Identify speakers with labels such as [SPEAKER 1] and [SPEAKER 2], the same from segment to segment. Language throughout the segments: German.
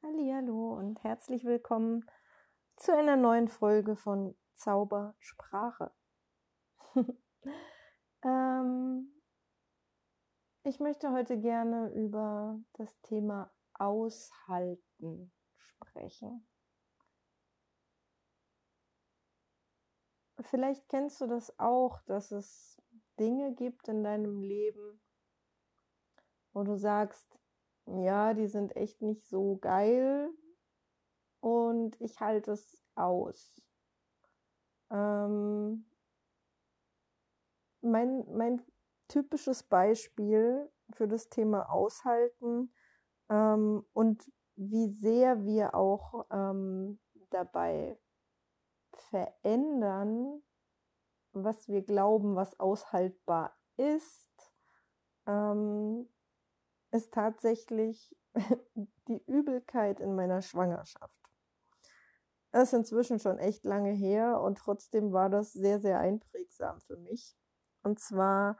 [SPEAKER 1] Hallo und herzlich willkommen zu einer neuen Folge von Zaubersprache. ähm, ich möchte heute gerne über das Thema Aushalten sprechen. Vielleicht kennst du das auch, dass es Dinge gibt in deinem Leben, wo du sagst, ja, die sind echt nicht so geil und ich halte es aus. Ähm, mein, mein typisches Beispiel für das Thema Aushalten ähm, und wie sehr wir auch ähm, dabei verändern, was wir glauben, was aushaltbar ist, ähm, ist tatsächlich die Übelkeit in meiner Schwangerschaft. Das ist inzwischen schon echt lange her und trotzdem war das sehr, sehr einprägsam für mich. Und zwar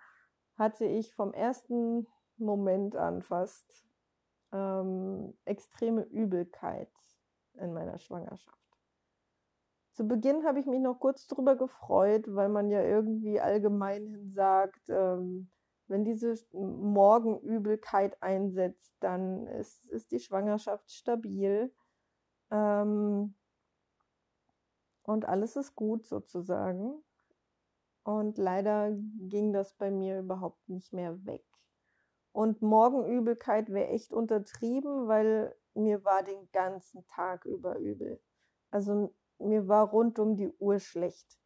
[SPEAKER 1] hatte ich vom ersten Moment an fast ähm, extreme Übelkeit in meiner Schwangerschaft. Zu Beginn habe ich mich noch kurz drüber gefreut, weil man ja irgendwie allgemein sagt, ähm, wenn diese Morgenübelkeit einsetzt, dann ist, ist die Schwangerschaft stabil ähm, und alles ist gut sozusagen. Und leider ging das bei mir überhaupt nicht mehr weg. Und Morgenübelkeit wäre echt untertrieben, weil mir war den ganzen Tag über übel. Also mir war rund um die Uhr schlecht.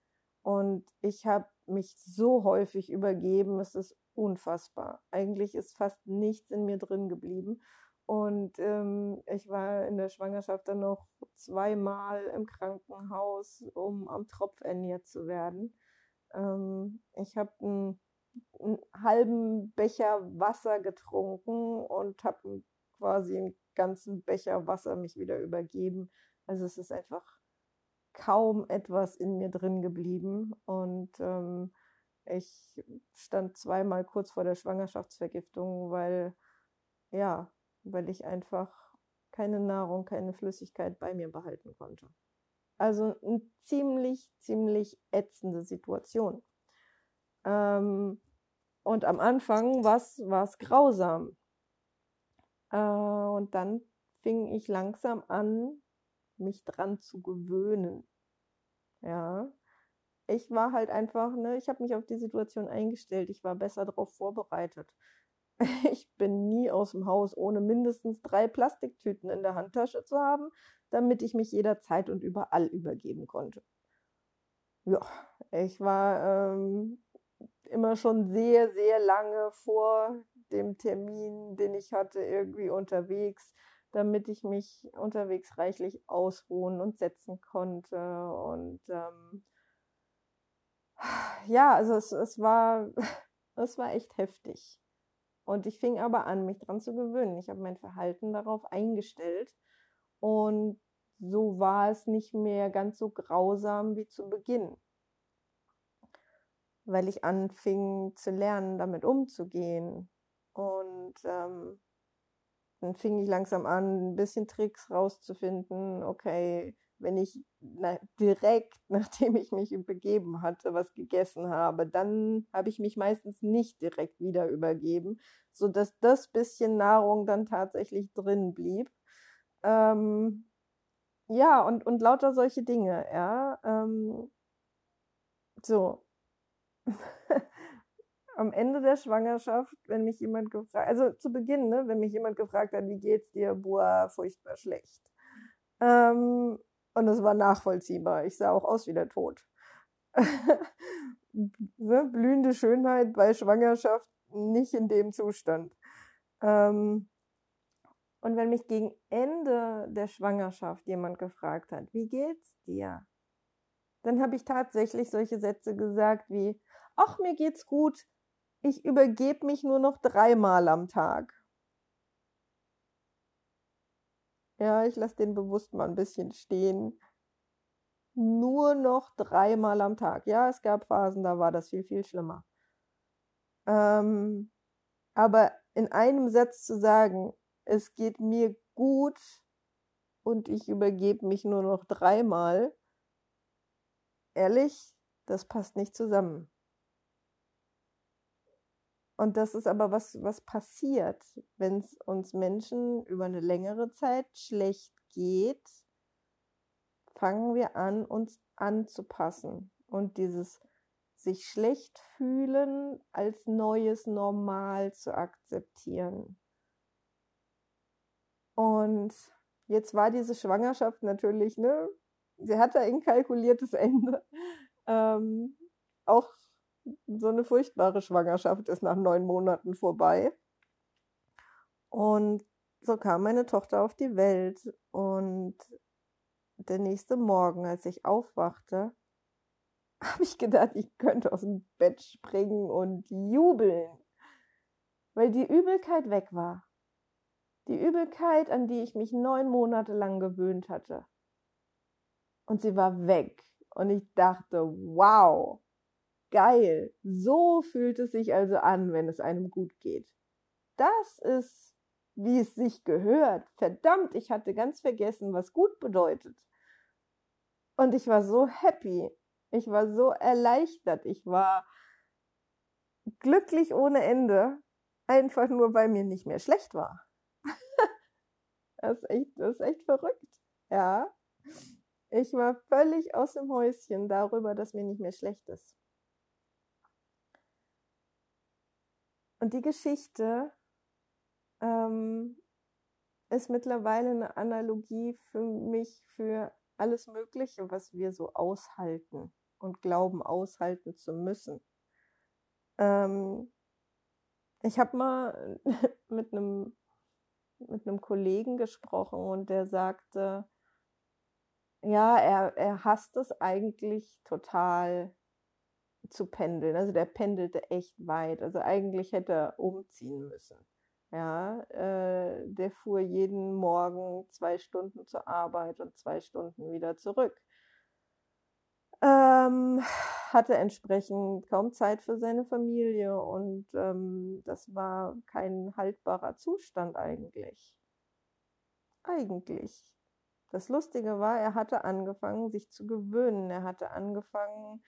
[SPEAKER 1] Und ich habe mich so häufig übergeben, es ist unfassbar. Eigentlich ist fast nichts in mir drin geblieben. Und ähm, ich war in der Schwangerschaft dann noch zweimal im Krankenhaus, um am Tropf ernährt zu werden. Ähm, ich habe einen, einen, halben Becher Wasser getrunken und habe quasi einen ganzen Becher Wasser mich wieder übergeben. Also es ist einfach kaum etwas in mir drin geblieben. Und ähm, ich stand zweimal kurz vor der Schwangerschaftsvergiftung, weil, ja, weil ich einfach keine Nahrung, keine Flüssigkeit bei mir behalten konnte. Also eine ziemlich, ziemlich ätzende Situation. Ähm, und am Anfang war es grausam. Äh, und dann fing ich langsam an, mich dran zu gewöhnen. Ja, ich war halt einfach, ne, ich habe mich auf die Situation eingestellt. Ich war besser darauf vorbereitet. Ich bin nie aus dem Haus, ohne mindestens drei Plastiktüten in der Handtasche zu haben, damit ich mich jederzeit und überall übergeben konnte. Ja, ich war ähm, immer schon sehr, sehr lange vor dem Termin, den ich hatte, irgendwie unterwegs, damit ich mich unterwegs reichlich ausruhen und setzen konnte. Und ähm, ja, also es, es war, es war echt heftig. Und ich fing aber an, mich dran zu gewöhnen. Ich habe mein Verhalten darauf eingestellt. Und so war es nicht mehr ganz so grausam wie zu Beginn. Weil ich anfing zu lernen, damit umzugehen. Und ähm, dann fing ich langsam an, ein bisschen Tricks rauszufinden. Okay, wenn ich na, direkt, nachdem ich mich begeben hatte, was gegessen habe, dann habe ich mich meistens nicht direkt wieder übergeben, sodass das bisschen Nahrung dann tatsächlich drin blieb. Ähm, ja, und, und lauter solche Dinge, ja. Ähm, so. Am Ende der Schwangerschaft, wenn mich jemand gefragt, also zu Beginn, ne, wenn mich jemand gefragt hat, wie geht's dir, boah, furchtbar schlecht. Ähm, und es war nachvollziehbar. Ich sah auch aus wie der Tod. ne? Blühende Schönheit bei Schwangerschaft nicht in dem Zustand. Ähm, und wenn mich gegen Ende der Schwangerschaft jemand gefragt hat, wie geht's dir? Dann habe ich tatsächlich solche Sätze gesagt wie, ach, mir geht's gut, ich übergebe mich nur noch dreimal am Tag. Ja, ich lasse den bewusst mal ein bisschen stehen. Nur noch dreimal am Tag. Ja, es gab Phasen, da war das viel, viel schlimmer. Ähm, aber in einem Satz zu sagen, es geht mir gut, und ich übergebe mich nur noch dreimal. Ehrlich, das passt nicht zusammen. Und das ist aber was, was passiert, wenn es uns Menschen über eine längere Zeit schlecht geht, fangen wir an, uns anzupassen und dieses sich schlecht fühlen als neues Normal zu akzeptieren. Und jetzt war diese Schwangerschaft natürlich, ne, sie hatte ein kalkuliertes Ende. Ähm, auch so eine furchtbare Schwangerschaft ist nach neun Monaten vorbei. Und so kam meine Tochter auf die Welt. Und der nächste Morgen, als ich aufwachte, habe ich gedacht, ich könnte aus dem Bett springen und jubeln, weil die Übelkeit weg war. Die Übelkeit, an die ich mich neun Monate lang gewöhnt hatte. Und sie war weg. Und ich dachte, wow, geil. So fühlt es sich also an, wenn es einem gut geht. Das ist, wie es sich gehört. Verdammt, ich hatte ganz vergessen, was gut bedeutet. Und ich war so happy. Ich war so erleichtert. Ich war glücklich ohne Ende. Einfach nur, weil mir nicht mehr schlecht war. das, ist echt, das ist echt verrückt. Ja. Ich war völlig aus dem Häuschen darüber, dass mir nicht mehr schlecht ist. Und die Geschichte ähm, ist mittlerweile eine Analogie für mich für alles Mögliche, was wir so aushalten und glauben aushalten zu müssen. Ähm, ich habe mal mit einem mit einem Kollegen gesprochen und der sagte, ja, er, er hasst es eigentlich total zu pendeln. Also der pendelte echt weit. Also eigentlich hätte er umziehen müssen. Ja, äh, der fuhr jeden Morgen zwei Stunden zur Arbeit und zwei Stunden wieder zurück. Ähm, hatte entsprechend kaum Zeit für seine Familie und ähm, das war kein haltbarer Zustand eigentlich. Eigentlich. Das Lustige war, er hatte angefangen, sich zu gewöhnen. Er hatte angefangen,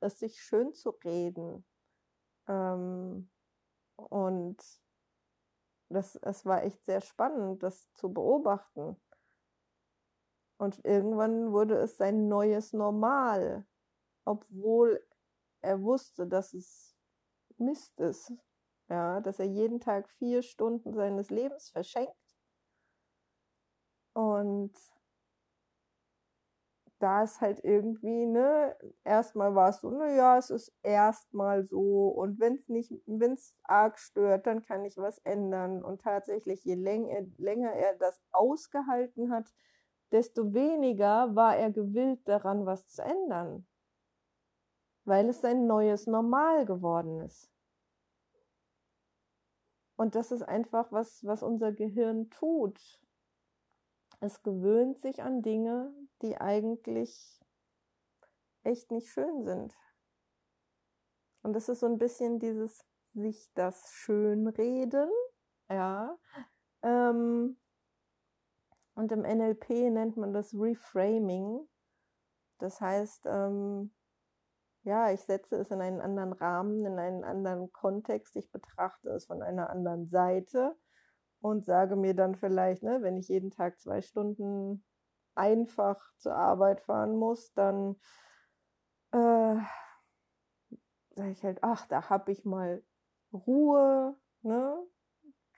[SPEAKER 1] es sich schön zu reden. Ähm, und das, es war echt sehr spannend, das zu beobachten. Und irgendwann wurde es sein neues Normal, obwohl er wusste, dass es Mist ist. Ja, dass er jeden Tag vier Stunden seines Lebens verschenkt. Und da ist halt irgendwie, ne, erstmal war es so, naja, es ist erstmal so und wenn es nicht, wenn es arg stört, dann kann ich was ändern. Und tatsächlich, je länger, länger er das ausgehalten hat, desto weniger war er gewillt daran, was zu ändern. Weil es sein neues Normal geworden ist. Und das ist einfach was, was unser Gehirn tut. Es gewöhnt sich an Dinge, die eigentlich echt nicht schön sind. Und das ist so ein bisschen dieses sich das Schönreden, ja. Ähm, und im NLP nennt man das Reframing. Das heißt, ähm, ja, ich setze es in einen anderen Rahmen, in einen anderen Kontext, ich betrachte es von einer anderen Seite und sage mir dann vielleicht, ne, wenn ich jeden Tag zwei Stunden einfach zur Arbeit fahren muss, dann äh, sage ich halt, ach, da habe ich mal Ruhe, ne?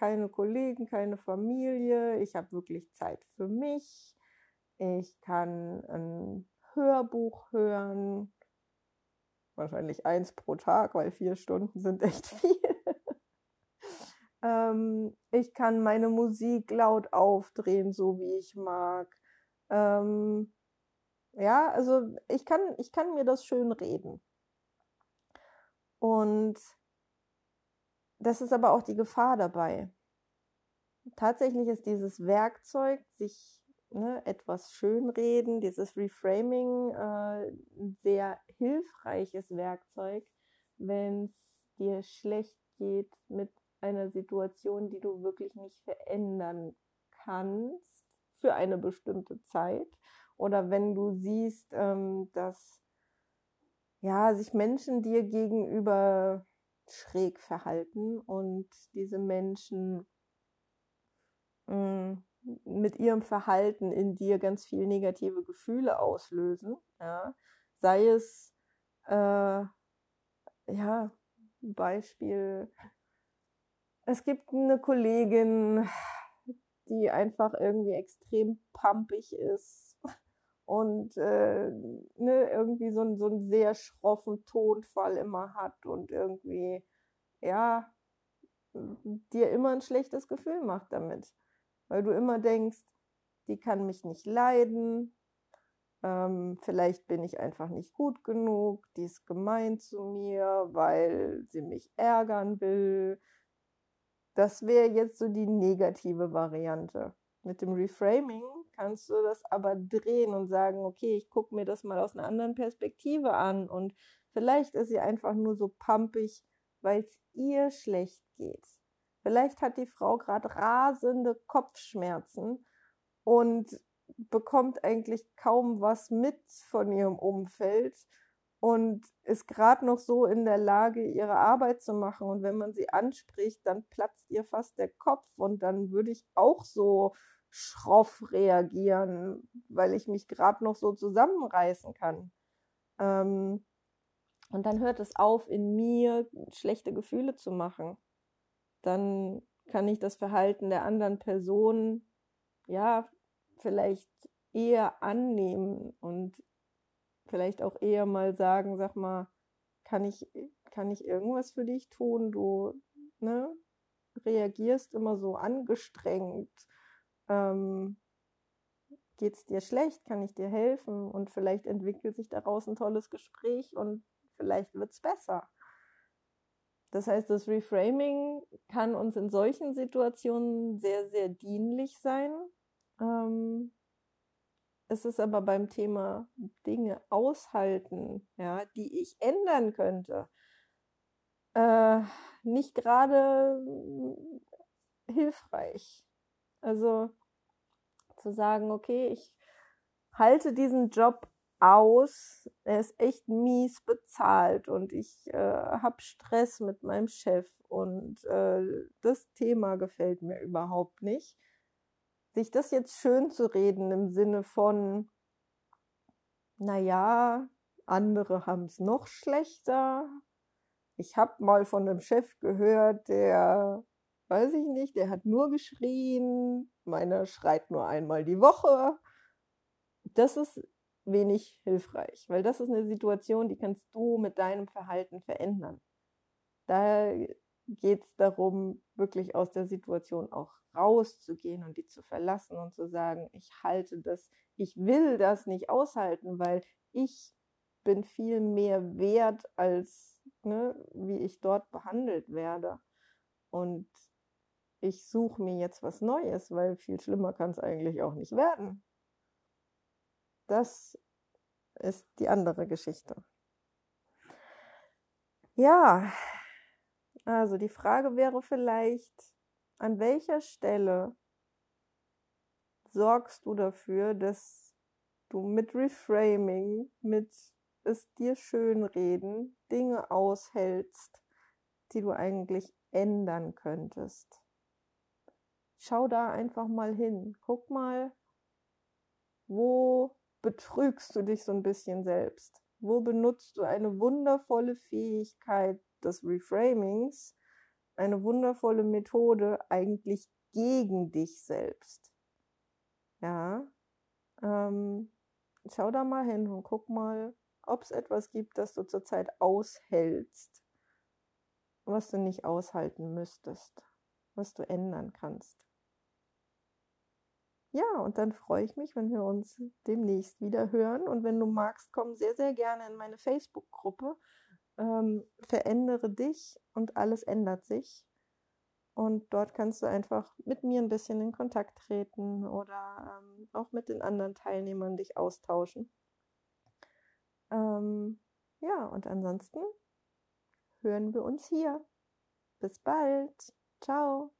[SPEAKER 1] keine Kollegen, keine Familie, ich habe wirklich Zeit für mich, ich kann ein Hörbuch hören, wahrscheinlich eins pro Tag, weil vier Stunden sind echt viel. ähm, ich kann meine Musik laut aufdrehen, so wie ich mag. Ähm, ja, also ich kann, ich kann mir das schön reden. Und das ist aber auch die Gefahr dabei. Tatsächlich ist dieses Werkzeug, sich ne, etwas schönreden, dieses Reframing, äh, ein sehr hilfreiches Werkzeug, wenn es dir schlecht geht mit einer Situation, die du wirklich nicht verändern kannst für eine bestimmte Zeit. Oder wenn du siehst, ähm, dass ja, sich Menschen dir gegenüber schräg verhalten und diese Menschen mh, mm, mit ihrem Verhalten in dir ganz viel negative Gefühle auslösen. Ja. Sei es, äh, ja, Beispiel, es gibt eine Kollegin, die einfach irgendwie extrem pumpig ist und äh, ne, irgendwie so, so einen sehr schroffen Tonfall immer hat und irgendwie, ja, dir immer ein schlechtes Gefühl macht damit. Weil du immer denkst, die kann mich nicht leiden, ähm, vielleicht bin ich einfach nicht gut genug, die ist gemein zu mir, weil sie mich ärgern will. Das wäre jetzt so die negative Variante. Mit dem Reframing kannst du das aber drehen und sagen, okay, ich gucke mir das mal aus einer anderen Perspektive an und vielleicht ist sie einfach nur so pampig, weil es ihr schlecht geht. Vielleicht hat die Frau gerade rasende Kopfschmerzen und bekommt eigentlich kaum was mit von ihrem Umfeld und ist gerade noch so in der Lage, ihre Arbeit zu machen. Und wenn man sie anspricht, dann platzt ihr fast der Kopf und dann würde ich auch so schroff reagieren, weil ich mich gerade noch so zusammenreißen kann. Ähm, und dann hört es auf, in mir schlechte Gefühle zu machen. Dann kann ich das Verhalten der anderen Person, ja, vielleicht eher annehmen und vielleicht auch eher mal sagen, sag mal, kann ich, kann ich irgendwas für dich tun? Du, ne, reagierst immer so angestrengt ähm, geht es dir schlecht, kann ich dir helfen und vielleicht entwickelt sich daraus ein tolles Gespräch und vielleicht wird es besser. Das heißt, das Reframing kann uns in solchen Situationen sehr, sehr dienlich sein. Ähm, es ist aber beim Thema Dinge aushalten, ja, die ich ändern könnte, äh, nicht gerade hilfreich. Also zu sagen, okay, ich halte diesen Job aus, er ist echt mies bezahlt und ich äh, habe Stress mit meinem Chef und äh, das Thema gefällt mir überhaupt nicht. Sich das jetzt schön zu reden im Sinne von, naja, andere haben es noch schlechter. Ich habe mal von einem Chef gehört, der weiß ich nicht, der hat nur geschrien, meiner schreit nur einmal die Woche. Das ist wenig hilfreich, weil das ist eine Situation, die kannst du mit deinem Verhalten verändern. Da geht es darum, wirklich aus der Situation auch rauszugehen und die zu verlassen und zu sagen, ich halte das, ich will das nicht aushalten, weil ich bin viel mehr wert als ne, wie ich dort behandelt werde. Und ich suche mir jetzt was Neues, weil viel schlimmer kann es eigentlich auch nicht werden. Das ist die andere Geschichte. Ja, also die Frage wäre vielleicht, an welcher Stelle sorgst du dafür, dass du mit Reframing, mit es dir schönreden, Dinge aushältst, die du eigentlich ändern könntest schau da einfach mal hin. Guck mal, wo betrügst du dich so ein bisschen selbst? Wo benutzt du eine wundervolle Fähigkeit des Reframings, eine wundervolle Methode eigentlich gegen dich selbst? Ja, ähm, schau da mal hin und guck mal, ob es etwas gibt, das du zurzeit aushältst, was du nicht aushalten müsstest, was du ändern kannst. Ja, und dann freue ich mich, wenn wir uns demnächst wieder hören. Und wenn du magst, komm sehr, sehr gerne in meine Facebook-Gruppe. Ähm, verändere dich und alles ändert sich. Und dort kannst du einfach mit mir ein bisschen in Kontakt treten oder ähm, auch mit den anderen Teilnehmern dich austauschen. Ähm, ja, und ansonsten hören wir uns hier. Bis bald. Ciao.